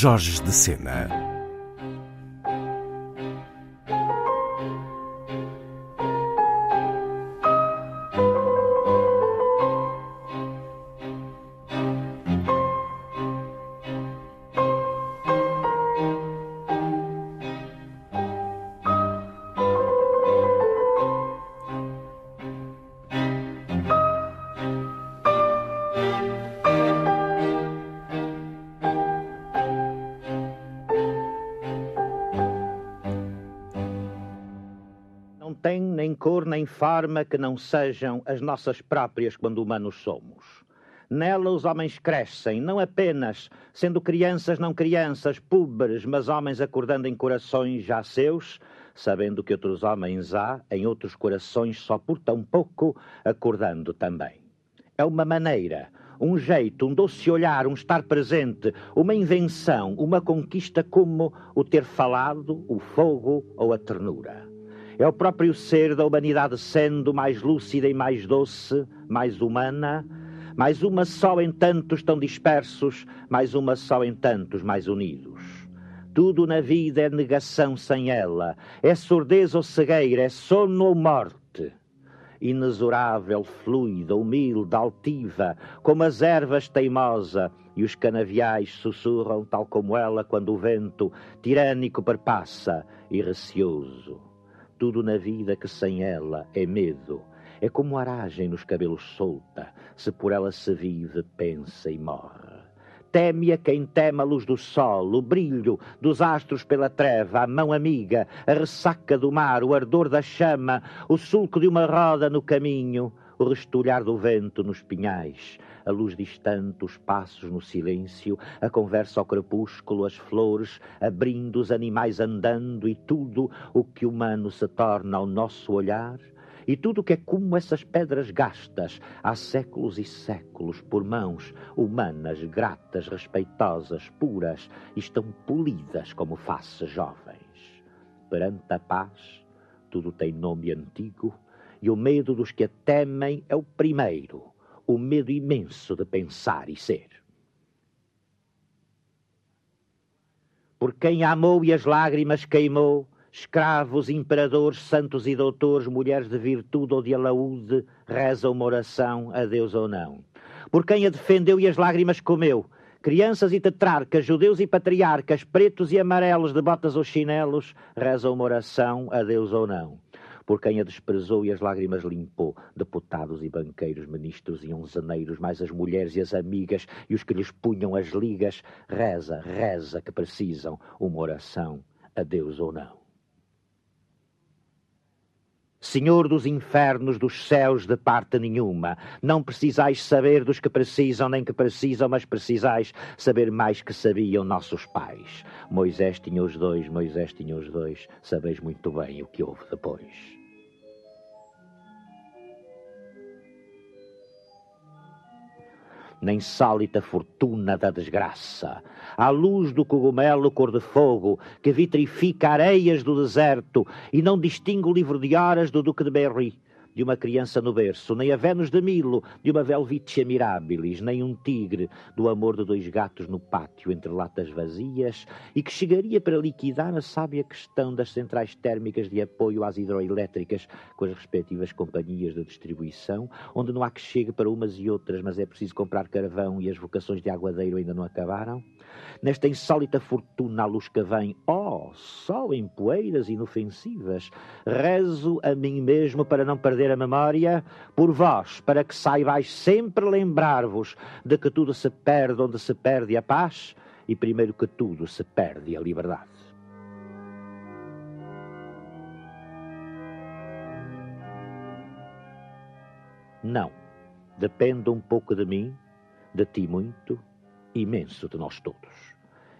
Jorge de Sena. Tem nem cor nem forma que não sejam as nossas próprias quando humanos somos. Nela os homens crescem, não apenas sendo crianças, não crianças, púberes, mas homens acordando em corações já seus, sabendo que outros homens há em outros corações só por tão pouco, acordando também. É uma maneira, um jeito, um doce olhar, um estar presente, uma invenção, uma conquista como o ter falado, o fogo ou a ternura. É o próprio ser da humanidade sendo mais lúcida e mais doce, mais humana, mais uma só em tantos tão dispersos, mais uma só em tantos mais unidos. Tudo na vida é negação sem ela, é surdez ou cegueira, é sono ou morte. Inexorável, fluida, humilde, altiva, como as ervas teimosa, e os canaviais sussurram tal como ela quando o vento tirânico perpassa e receoso tudo na vida que sem ela é medo. É como aragem nos cabelos solta, se por ela se vive, pensa e morre. Teme a quem teme a luz do sol, o brilho dos astros pela treva, a mão amiga, a ressaca do mar, o ardor da chama, o sulco de uma roda no caminho, o restolhar do vento nos pinhais, a luz distante, os passos no silêncio, a conversa ao crepúsculo, as flores, abrindo os animais andando e tudo o que humano se torna ao nosso olhar, e tudo que é como essas pedras gastas há séculos e séculos por mãos humanas, gratas, respeitosas, puras, estão polidas como faces jovens. Perante a paz, tudo tem nome antigo, e o medo dos que a temem é o primeiro, o medo imenso de pensar e ser. Por quem amou e as lágrimas queimou, escravos, imperadores, santos e doutores, mulheres de virtude ou de alaúde, rezam uma oração, a Deus ou não. Por quem a defendeu e as lágrimas comeu, crianças e tetrarcas, judeus e patriarcas, pretos e amarelos, de botas ou chinelos, rezam uma oração, a Deus ou não por quem a desprezou e as lágrimas limpou, deputados e banqueiros, ministros e onzeneiros, mais as mulheres e as amigas e os que lhes punham as ligas, reza, reza que precisam uma oração, a Deus ou não. Senhor dos infernos, dos céus, de parte nenhuma, não precisais saber dos que precisam, nem que precisam, mas precisais saber mais que sabiam nossos pais. Moisés tinha os dois, Moisés tinha os dois, sabeis muito bem o que houve depois. Na insólita fortuna da desgraça, à luz do cogumelo cor de fogo que vitrifica areias do deserto e não distingue o livro de horas do Duque de Berry de uma criança no berço, nem a Vênus de Milo de uma Velvitia Mirabilis, nem um tigre do amor de dois gatos no pátio entre latas vazias e que chegaria para liquidar a sábia questão das centrais térmicas de apoio às hidroelétricas com as respectivas companhias de distribuição, onde não há que chegue para umas e outras, mas é preciso comprar carvão e as vocações de aguadeiro ainda não acabaram? Nesta insólita fortuna à luz que vem, oh, só em poeiras inofensivas, rezo a mim mesmo para não perder a memória, por vós, para que saibais sempre lembrar-vos de que tudo se perde onde se perde a paz e primeiro que tudo se perde a liberdade. Não, depende um pouco de mim, de ti muito, imenso de nós todos.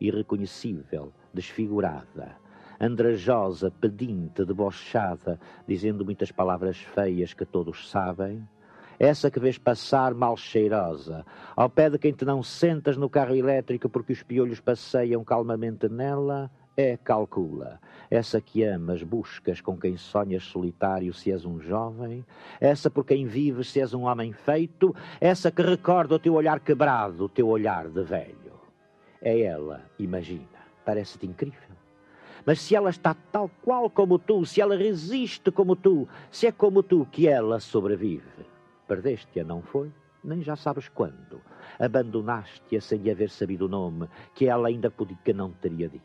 Irreconhecível, desfigurada, andrajosa, pedinte, debochada, dizendo muitas palavras feias que todos sabem, essa que vês passar mal cheirosa, ao pé de quem te não sentas no carro elétrico porque os piolhos passeiam calmamente nela, é calcula. Essa que amas, buscas, com quem sonhas solitário se és um jovem, essa por quem vives se és um homem feito, essa que recorda o teu olhar quebrado, o teu olhar de velho. É ela, imagina. Parece-te incrível. Mas se ela está tal qual como tu, se ela resiste como tu, se é como tu que ela sobrevive, Perdeste-a, não foi? Nem já sabes quando. Abandonaste-a sem haver sabido o nome, que ela ainda podia que não teria dito.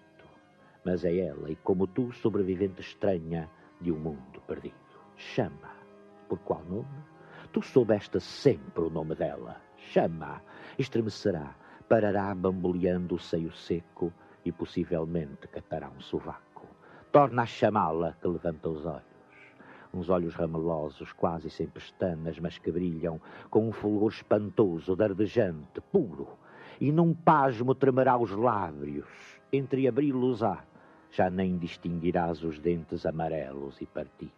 Mas é ela, e como tu, sobrevivente estranha de um mundo perdido. Chama. Por qual nome? Tu soubeste sempre o nome dela. Chama. Estremecerá, parará bamboleando o seio seco e possivelmente catará um sovaco. Torna a chamá-la que levanta os olhos uns olhos ramelosos, quase sem pestanas, mas que brilham com um fulgor espantoso, dardejante, puro, e num pasmo tremerá os lábios, entreabri-los-á, já nem distinguirás os dentes amarelos e partidos.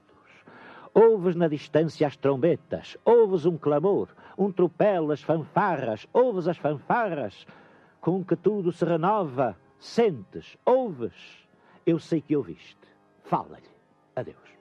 Ouves na distância as trombetas, ouves um clamor, um tropel, as fanfarras, ouves as fanfarras, com que tudo se renova, sentes, ouves. Eu sei que ouviste. Fala-lhe. Adeus.